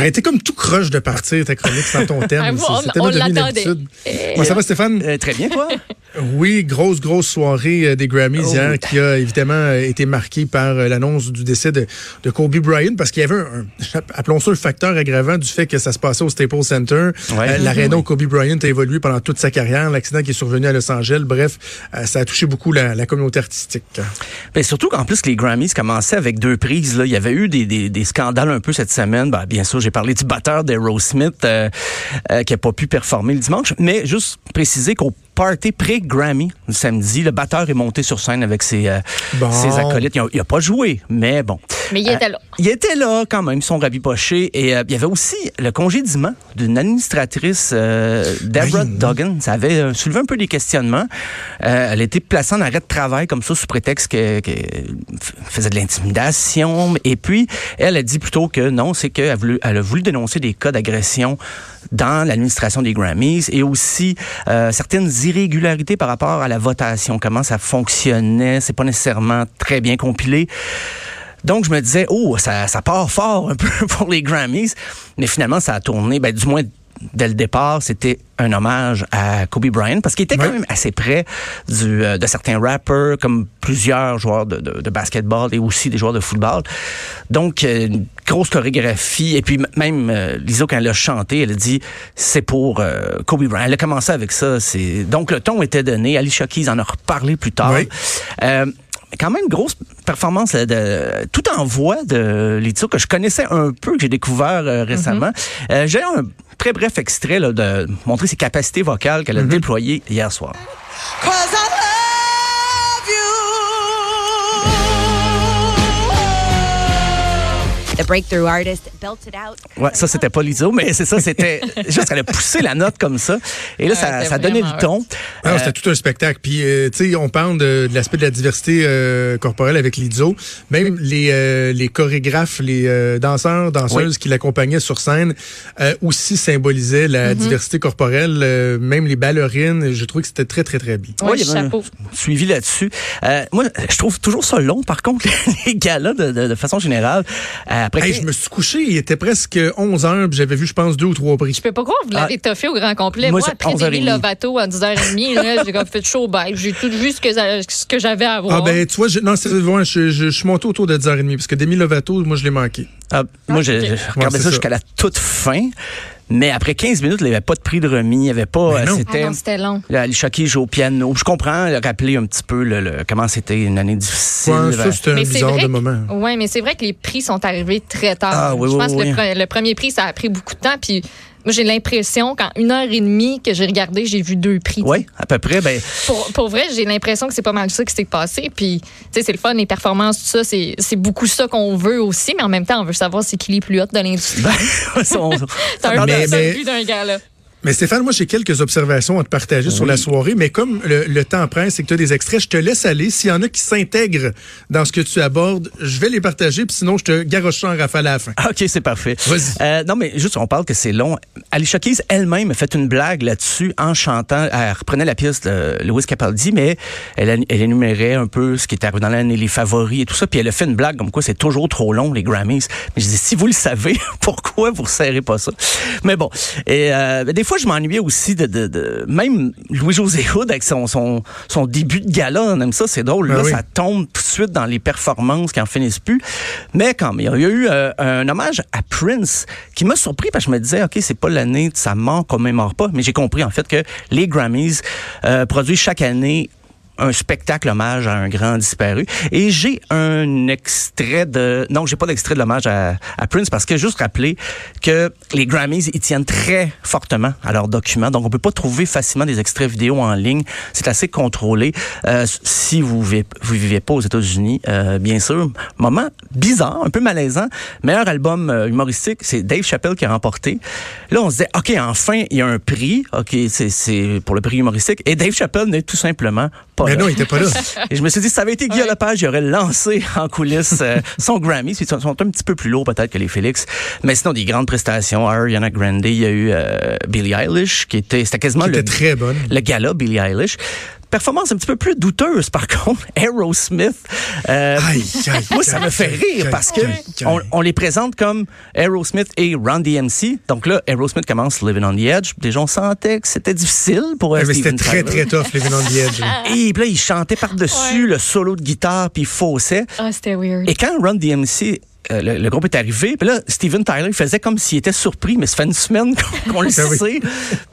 J'aurais été comme tout croche de partir ta chronique sans ton terme. Ah, on- on l'attendait. Moi, ça va, Stéphane? Euh, très bien, toi? Oui, grosse, grosse soirée euh, des Grammys Oh. hier qui a évidemment euh, été marquée par l'annonce du décès de, de Kobe Bryant parce qu'il y avait un, un- appelons ça un facteur aggravant du fait que ça se passait au Staples Center. Ouais. Euh, L'aréna où Kobe Bryant a évolué pendant toute sa carrière, l'accident qui est survenu à Los Angeles. Bref, euh, ça a touché beaucoup la, la communauté artistique. Ben, surtout qu'en plus, les Grammys commençaient avec deux prises. Là. Il y avait eu des, des, des scandales un peu cette semaine. Ben, bien sûr, j'ai parlé du batteur d'Aerosmith euh, euh, qui n'a pas pu performer le dimanche. Mais juste préciser qu'au party pré-Grammy, le samedi, le batteur est monté sur scène avec ses, euh, Bon. ses acolytes. Il n'a pas joué, mais bon. Mais il était là. Il était là quand même, ils sont rabibochés. Et euh, il y avait aussi le congédiement d'une administratrice, euh, Deborah Oui. Duggan. Ça avait euh, soulevé un peu des questionnements. Euh, elle a été placée en arrêt de travail comme ça sous prétexte qu'elle que faisait de l'intimidation. Et puis, elle a dit plutôt que non, c'est qu'elle a voulu, elle a voulu dénoncer des cas d'agression dans l'administration des Grammys et aussi euh, certaines irrégularités par rapport à la votation, comment ça fonctionnait? C'est pas nécessairement très bien compilé. Donc, je me disais, oh, ça, ça part fort un peu pour les Grammys. Mais finalement, ça a tourné, ben, du moins, dès le départ, c'était un hommage à Kobe Bryant parce qu'il était quand même assez près du, euh, de certains rappers, comme plusieurs joueurs de, de, de basketball et aussi des joueurs de football. Donc, euh, une grosse chorégraphie. Et puis, même euh, Lizzo, quand elle a chanté, elle a dit, c'est pour euh, Kobe Bryant. Elle a commencé avec ça. Donc, le ton était donné. Alicia Keys en a reparlé plus tard. Oui. Euh, quand même grosse performance là, de tout en voix de Lizzo que je connaissais un peu que j'ai découvert euh, récemment. Euh, j'ai un très bref extrait là, de montrer ses capacités vocales qu'elle a déployées hier soir. Cause The breakthrough artist belted out. Ouais, ça c'était pas Lizzo, mais c'est ça, c'était juste qu'elle a poussé la note comme ça. Et là, Ouais, ça, ça donnait le ton. Ah, Euh, C'était tout un spectacle. Puis, euh, tu sais, on parle de, de l'aspect de la diversité euh, corporelle avec Lizzo. Même les, euh, les chorégraphes, les euh, danseurs, danseuses qui l'accompagnaient sur scène euh, aussi symbolisaient la diversité corporelle. Euh, même les ballerines, je trouvais que c'était très, très, très bien. Oui, un chapeau. suivi là-dessus. Euh, moi, je trouve toujours ça long, par contre, les galas, de, de, de façon générale. Après Hey, que- je me suis couché, il était presque 11 heures, puis j'avais vu, je pense, deux ou trois prix. Je peux pas croire que vous l'avez toffé au grand complet. Ah. Moi, Moi, après 11h30. Demi Lovato à 10h30, là, j'ai comme fait chaud bye. J'ai tout vu ce que, ce que j'avais à voir. Ah ben, tu vois, je, non, c'est ouais, je, je, je suis monté autour de 10h30, parce que Demi Lovato, moi, je l'ai manqué. Ah, moi, j'ai ok. j'ai regardé ça. jusqu'à la toute fin. Mais après 15 minutes, il n'y avait pas de prix de remis. Il n'y avait pas. Euh, non. Ah C'était. non, c'était long. Chucky joue au piano. Je comprends, il a rappelé un petit peu le, le- comment c'était une année difficile. Ouais, ça, c'était un bizarre de que- moment. Oui, mais c'est vrai que les prix sont arrivés très tard. Ah, oui, Je oui, pense oui. que le, pre- le premier prix, ça a pris beaucoup de temps. Puis moi, j'ai l'impression qu'en une heure et demie que j'ai regardé, j'ai vu deux prix. oui, à peu près. Ben, Pour, pour vrai, j'ai l'impression que c'est pas mal ça qui s'est passé. Puis, tu sais, c'est le fun, les performances, tout ça, c'est c'est beaucoup ça qu'on veut aussi. Mais en même temps, on veut savoir c'est qui les plus hautes de l'industrie. ben, on- Mais- mais- but d'un gars, là. Mais Stéphane, moi, j'ai quelques observations à te partager sur la soirée, mais comme le, le temps presse et que tu as des extraits, je te laisse aller. S'il y en a qui s'intègrent dans ce que tu abordes, je vais les partager, puis sinon, je te garoche en rafale à la fin. OK, c'est parfait. Vas-y. Euh, non, mais juste, on parle que c'est long. Alicia Keys elle-même a fait une blague là-dessus en chantant. Elle reprenait la pièce de Louis Capaldi, mais elle, elle énumérait un peu ce qui était arrivé dans l'année, les favoris et tout ça. Puis elle a fait une blague comme quoi c'est toujours trop long, les Grammys. Mais je dis, si vous le savez, pourquoi vous ne serrez pas ça? Mais bon. Et euh, des fois, je m'ennuyais aussi de, de, de- même Louis-José Hood avec son, son, son début de gala. On aime ça, c'est drôle. Ben Là, oui. ça tombe tout de suite dans les performances qui en finissent plus. Mais quand même, il y a eu euh, un hommage à Prince qui m'a surpris parce que je me disais, OK, c'est pas l'année de sa mort qu'on mémore pas. Mais j'ai compris, en fait, que les Grammys euh, produisent chaque année un spectacle hommage à un grand disparu. Et j'ai un extrait de... Non, j'ai pas d'extrait de l'hommage à, à Prince parce que juste rappeler que les Grammys, ils tiennent très fortement à leurs documents. Donc, on peut pas trouver facilement des extraits vidéo en ligne. C'est assez contrôlé. Euh, si vous vivez, vous vivez pas aux États-Unis, euh, bien sûr. Moment bizarre, un peu malaisant. Meilleur album euh, humoristique, c'est Dave Chappelle qui a remporté. Là, on se disait, OK, enfin, il y a un prix. OK, c'est- c'est pour le prix humoristique. Et Dave Chappelle n'est tout simplement pas Mais là. non, il était pas là. Et je me suis dit, si ça avait été Guy Lepage, il aurait lancé en coulisses euh, son Grammy. Ils sont, sont un petit peu plus lourds peut-être que les Félix. Mais sinon, des grandes prestations. Ariana Grande, il y a eu euh, Billie Eilish, qui était, c'était quasiment Qui le, était très bonne. le gala Billie Eilish. Performance un petit peu plus douteuse, par contre, Aerosmith. Euh, Aïe, aïe, moi, ça aïe, me fait rire aïe, parce que on, on les présente comme Aerosmith et Run DMC. Donc là, Aerosmith commence Living on the Edge. Déjà, on sentait que c'était difficile pour mais c'était très, très tough, Living on the Edge. Et puis là, il chantait par-dessus le solo de guitare, puis il faussait. Ah, c'était weird. Et quand Run DMC, euh, le, le groupe est arrivé, puis là, Steven Tyler il faisait comme s'il était surpris, mais ça fait une semaine qu'on le Ah oui. sait,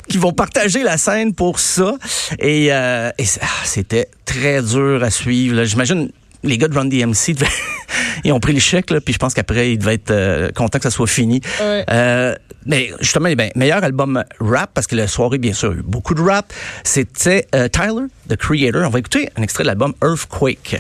qu'ils vont partager la scène pour ça. Et, euh, et ah, c'était très dur à suivre. J'imagine les gars de Run DMC, devaient- ils ont pris le chèque, là, puis je pense qu'après, ils devaient être euh, contents que ça soit fini. Ouais. Euh, mais justement, ben, meilleur album rap, parce que la soirée, bien sûr, a eu beaucoup de rap, c'était euh, Tyler, The Creator. On va écouter un extrait de l'album Earthquake.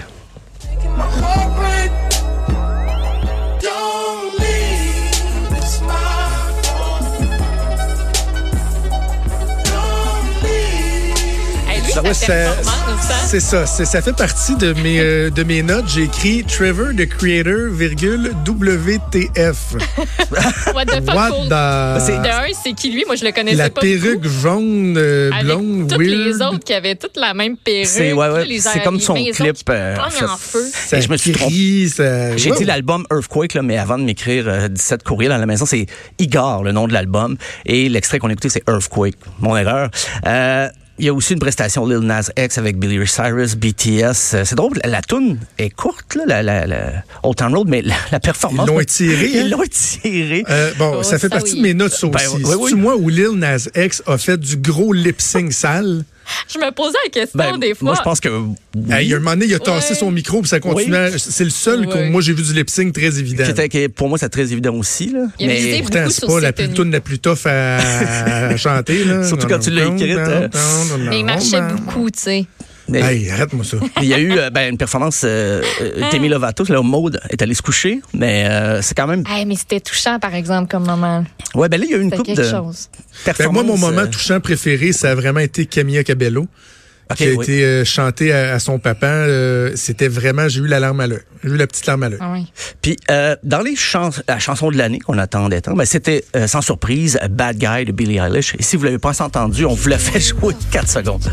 Sa ouais, ça- performance, hein? C'est ça, c'est- ça fait partie de mes, euh, de mes notes. J'ai écrit Trevor the Creator, virgule, WTF. What the fuck? What the... De un, c'est qui lui? Moi, je le connaissais La pas. perruque jaune, euh, Avec blonde, toutes weird. les autres qui avaient toutes la même perruque. C'est ouais, ouais, les- c'est comme son clip. euh, fait- en feu. Ça Et je me suis trompé. ça- J'ai Wow. dit l'album Earthquake, là, mais avant de m'écrire euh, 17 courriels à la maison, c'est Igor, le nom de l'album. Et l'extrait qu'on a écouté, c'est Earthquake. Mon erreur. Euh, il y a aussi une prestation Lil Nas X avec Billy Ray Cyrus, BTS. Euh, C'est drôle, la, la toune est courte, là, la, la, la Old Town Road, mais la, la performance... Ils l'ont étirée, hein? Ils l'ont étiré. Euh, bon, Oh, ça fait ça, partie oui. de mes notes, ça Ben, aussi. oui, oui. Moi où Lil Nas X a fait du gros lip-sync sale? Je me posais la question Ben, des fois. Moi, je pense que... oui. Hey, il y a un moment donné, il a tassé Ouais. son micro puis ça continuait. C'est le seul que moi j'ai vu du lip-sync très évident. Qui était- qui- pour moi, c'est très évident aussi. Là. Il a mais Pourtant, beaucoup c'est sur pas la plus la plus tough à, à chanter. Là. Surtout quand tu l'as écrite, euh. Mais il marchait beaucoup, tu sais. Mais- Hey, arrête-moi ça. Il y a eu euh, ben, une performance euh, euh, Demi Lovato, là, Maude est allée se coucher, mais euh, c'est quand même... Hey, mais c'était touchant, par exemple, comme moment. Ouais, ben là, il y a eu une coupe quelque de chose. Ben, moi, mon moment euh, touchant préféré, ça a vraiment été Camilla Cabello. Ok, qui a oui. été euh, chanté à, à son papa. Euh, C'était vraiment, j'ai eu la larme à l'œil. J'ai eu la petite larme à l'œil. Ah oui. Puis euh, dans les chans la chanson de l'année qu'on attendait tant, ben, c'était euh, sans surprise Bad Guy de Billie Eilish. Et si vous l'avez pas entendu, on vous l'a fait jouer 4 secondes.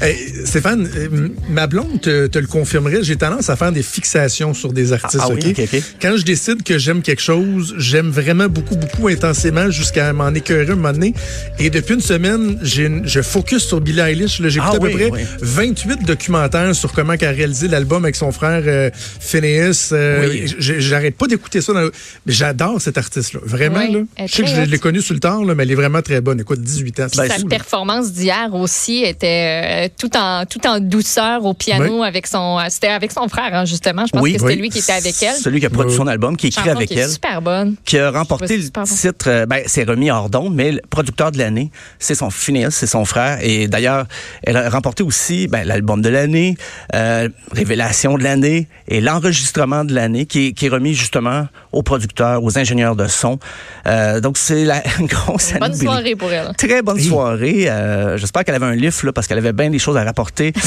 Hey, Stéphane, euh, ma blonde te, te le confirmerait, j'ai tendance à faire des fixations sur des artistes. Ah, ah oui. Quand je décide que j'aime quelque chose, j'aime vraiment beaucoup, beaucoup intensément jusqu'à m'en écœurer un moment donné. Et depuis une semaine, j'ai une- je focus sur Billie Eilish. là. J'ai Ah écouté à peu près oui. 28 documentaires sur comment elle a réalisé l'album avec son frère euh, Phineas. Euh, J'arrête pas d'écouter ça. le- j'adore cet artiste-là. Vraiment. Oui, là. Je sais que je l'ai hot. connue sur le tard, là, mais elle est vraiment très bonne. Écoute, 18 ans. Ben, Sa performance d'hier aussi était euh, tout en tout en douceur au piano avec son euh, c'était avec son frère hein, justement je pense Oui, que c'était oui. lui qui était avec elle Celui qui a produit Oui. son album, qui a écrit avec qui est elle. super bonne qui a remporté le titre, euh, ben, c'est remis hors d'onde, mais le producteur de l'année, c'est son Phineas, c'est son frère. Et d'ailleurs, elle a remporté aussi ben, l'album de l'année, euh, Révélation de l'année et l'enregistrement de l'année, qui, est- qui est remis justement aux producteurs, aux ingénieurs de son. Euh, donc, c'est la une grosse année bonne soirée pour elle Très bonne soirée. Euh, J'espère qu'elle avait un livre, là, parce qu'elle avait bien des choses à rapporter.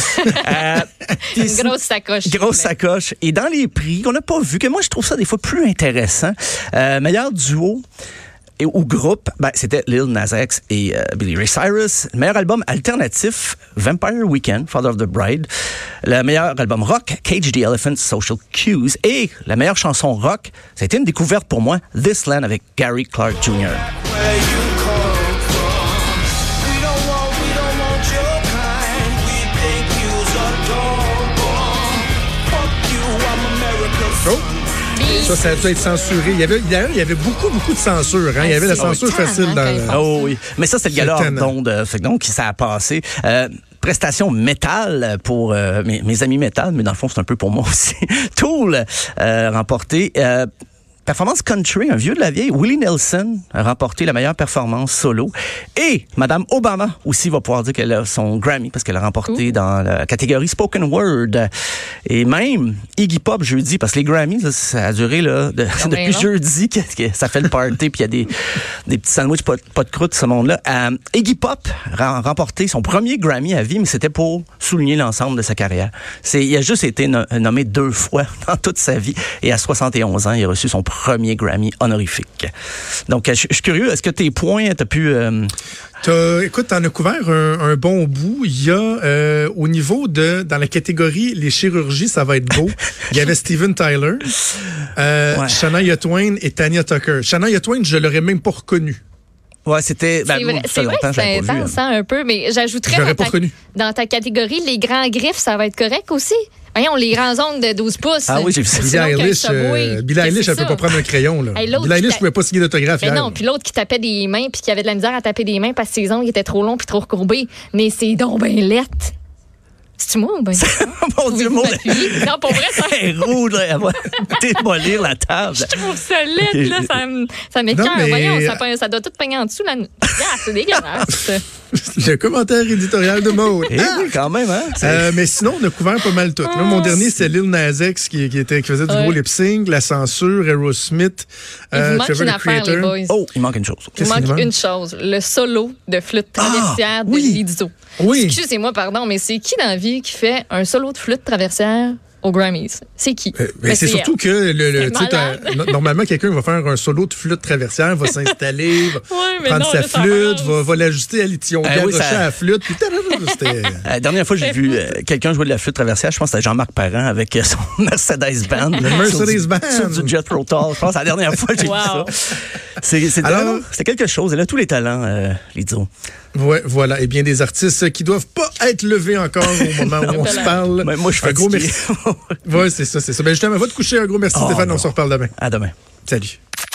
Euh, une grosse sacoche Grosse Mais- sacoche. Et dans les prix qu'on n'a pas vu, que moi je trouve ça des fois plus intéressant, euh, meilleur duo et, ou groupe, ben, c'était Lil Nas X et euh, Billy Ray Cyrus. Le meilleur album alternatif, Vampire Weekend, Father of the Bride. Le meilleur album rock, Cage the Elephant, Social Cues. Et la meilleure chanson rock, ça a été une découverte pour moi, This Land avec Gary Clark Jr. Oh! Ça, ça a dû être censuré. Il y avait, d'ailleurs, il y avait beaucoup, beaucoup de censure. Hein? Il y avait la c'est censure facile hein, dans le- Oh oui. Mais ça, c'est le gala d'onde. euh, Donc, ça a passé. Euh, prestation métal pour euh, mes, mes amis métal, mais dans le fond, c'est un peu pour moi aussi. Tool euh, remporté. Performance country, un vieux de la vieille, Willie Nelson a remporté la meilleure performance solo. Et Madame Obama aussi va pouvoir dire qu'elle a son Grammy parce qu'elle a remporté dans la catégorie Spoken Word. Et même Iggy Pop jeudi, parce que les Grammys, là, ça a duré là, de- depuis jeudi que, que ça fait le party, puis il y a des, des petits sandwichs pas, pas de croûte, ce monde-là. Euh, Iggy Pop a remporté son premier Grammy à vie, mais c'était pour souligner l'ensemble de sa carrière. Il a juste été no- nommé deux fois dans toute sa vie. Et à 71 ans, il a reçu son premier Grammy honorifique. Donc, je je suis curieux, est-ce que tes points, t'as pu... euh, T'as- écoute, t'en as couvert un, un bon bout. Il y a euh, au niveau de dans la catégorie les chirurgies, ça va être beau. Il y avait Steven Tyler, euh, Ouais. Shania Twain et Tanya Tucker. Shania Twain, je l'aurais même pas reconnu. Ouais, c'était... ben, C'est vrai, que c'est intense hein. un peu, mais j'ajouterais dans pas ta, reconnu. dans ta catégorie, les grands griffes, ça va être correct aussi? Voyons, les grands ongles de 12 pouces. Ah oui, j'ai vu ça. C'est Billie Eilish, euh, Billie Eilish, elle c'est peut pas prendre un crayon. Là. Hey, Billie Eilish t'a- pouvait pas signer d'autographe. Mais hier. non, puis l'autre qui tapait des mains puis qui avait de la misère à taper des mains parce que ses ongles étaient trop longs puis trop recourbés. Mais c'est donc ben lettre. C'est-tu moi ou ben? Mon Dieu, mon? Non, pour vrai, ça, Elle est rouge, là, elle va démolir la table. je trouve ça lettre, Ok, là. Ça, me- ça mais- Voyons, ça, pe- ça doit tout peigner en dessous. Là. Ah, c'est dégueulasse. Le commentaire éditorial de Maud. Eh oui, quand même, hein? Euh, mais sinon, on a couvert pas mal tout. Là, mon Ah, dernier, c'est Lil Nas X qui, qui, était, qui faisait du Ouais. gros lip-sync, la censure, Aerosmith, Il vous euh, manque Trevor une the affaire, les Creator. boys. Oh, il manque une chose. Il Qu'est-ce manque qu'il manque? une chose, le solo de flûte traversière de oui. Lizzo. Oui. Excusez-moi, pardon, mais c'est qui dans la vie qui fait un solo de flûte traversière aux Grammys? C'est qui? Euh, mais Ben, c'est surtout que le, le- no- normalement quelqu'un va faire un solo de flûte traversière, va s'installer, va Ouais, prendre non, sa là, flûte, va, va l'ajuster à l'étillon, Ah oui, ça- à la flûte, puis La dernière fois que j'ai vu euh, quelqu'un jouer de la flûte traversière, je pense que c'était Jean-Marc Parent avec euh, son Mercedes-Benz. Le Mercedes Sur du- Benz. Sur du Jet Rotal. Je pense que c'est la dernière fois que j'ai Wow. vu ça. C'est, quelque chose. Elle a tous les talents, euh, Lizzo. Ouais, voilà. Et bien des artistes qui doivent pas être levés encore au moment où on se parle. Mais moi, je suis un gros merci. Ouais, c'est ça, c'est ça. Ben justement, va te coucher. Un gros merci, Oh, Stéphane. non. On se reparle demain. À demain. Salut.